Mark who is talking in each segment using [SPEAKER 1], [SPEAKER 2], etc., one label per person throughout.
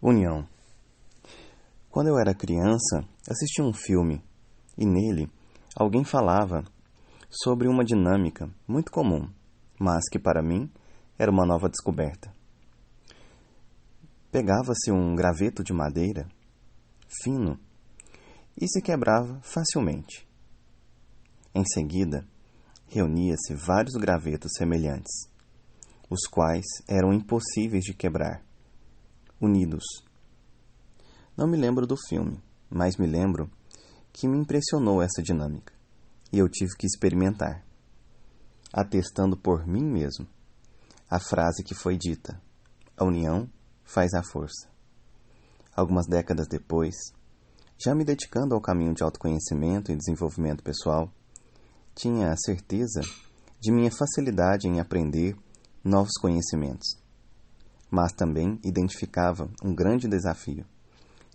[SPEAKER 1] União. Quando eu era criança, assisti um filme e nele alguém falava sobre uma dinâmica muito comum, mas que para mim era uma nova descoberta. Pegava-se um graveto de madeira fino e se quebrava facilmente. Em seguida, reunia-se vários gravetos semelhantes, os quais eram impossíveis de quebrar unidos. Não me lembro do filme, mas me lembro que me impressionou essa dinâmica e eu tive que experimentar, atestando por mim mesmo a frase que foi dita: a união faz a força. Algumas décadas depois, já me dedicando ao caminho de autoconhecimento e desenvolvimento pessoal, tinha a certeza de minha facilidade em aprender novos conhecimentos mas também identificava um grande desafio: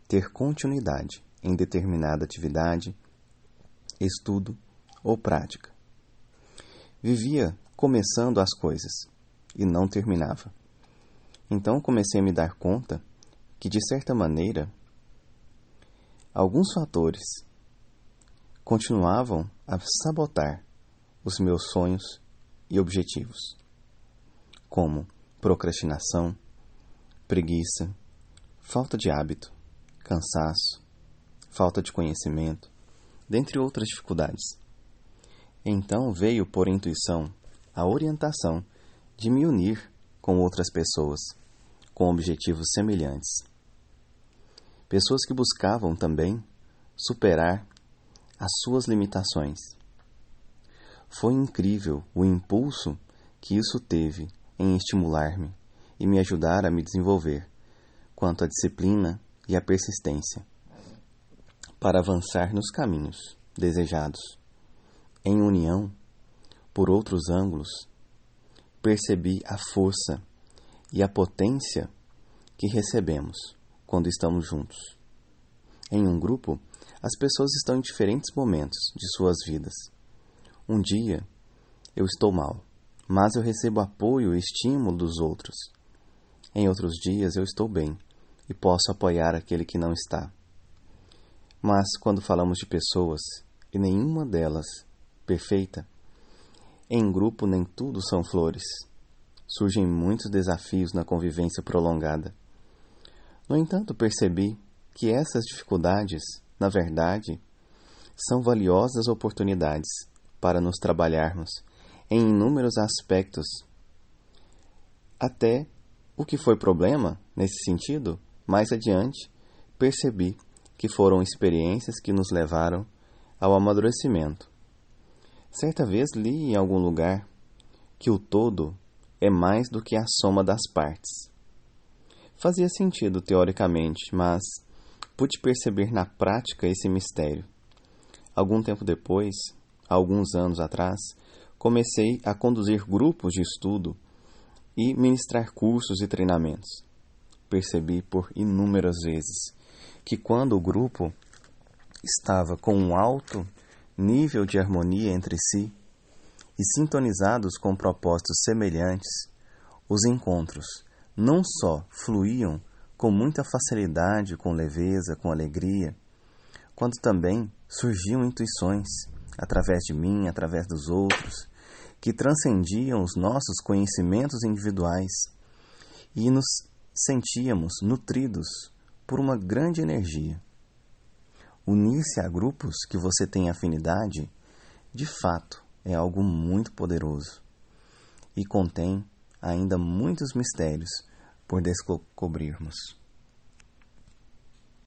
[SPEAKER 1] ter continuidade em determinada atividade, estudo ou prática. Vivia começando as coisas e não terminava. Então comecei a me dar conta que, de certa maneira, alguns fatores continuavam a sabotar os meus sonhos e objetivos, como procrastinação, preguiça, falta de hábito, cansaço, falta de conhecimento, dentre outras dificuldades. Então veio por intuição a orientação de me unir com outras pessoas com objetivos semelhantes. Pessoas que buscavam também superar as suas limitações. Foi incrível o impulso que isso teve em estimular-me e me ajudar a me desenvolver, quanto à disciplina e à persistência, para avançar nos caminhos desejados. Em união, por outros ângulos, percebi a força e a potência que recebemos quando estamos juntos. Em um grupo, as pessoas estão em diferentes momentos de suas vidas. Um dia eu estou mal, mas eu recebo apoio e estímulo dos outros. Em outros dias eu estou bem e posso apoiar aquele que não está. Mas quando falamos de pessoas, e nenhuma delas perfeita, em grupo nem tudo são flores. Surgem muitos desafios na convivência prolongada. No entanto, percebi que essas dificuldades, na verdade, são valiosas oportunidades para nos trabalharmos em inúmeros aspectos, até o que foi problema, nesse sentido, mais adiante, percebi que foram experiências que nos levaram ao amadurecimento. Certa vez li em algum lugar que o todo é mais do que a soma das partes. Fazia sentido teoricamente, mas pude perceber na prática esse mistério. Algum tempo depois, alguns anos atrás, comecei a conduzir grupos de estudo e ministrar cursos e treinamentos. Percebi por inúmeras vezes que quando o grupo estava com um alto nível de harmonia entre si e sintonizados com propósitos semelhantes, os encontros não só fluíam com muita facilidade, com leveza, com alegria, quanto também surgiam intuições através de mim, através dos outros, que transcendiam os nossos conhecimentos individuais e nos sentíamos nutridos por uma grande energia. Unir-se a grupos que você tem afinidade, de fato, é algo muito poderoso e contém ainda muitos mistérios por descobrirmos.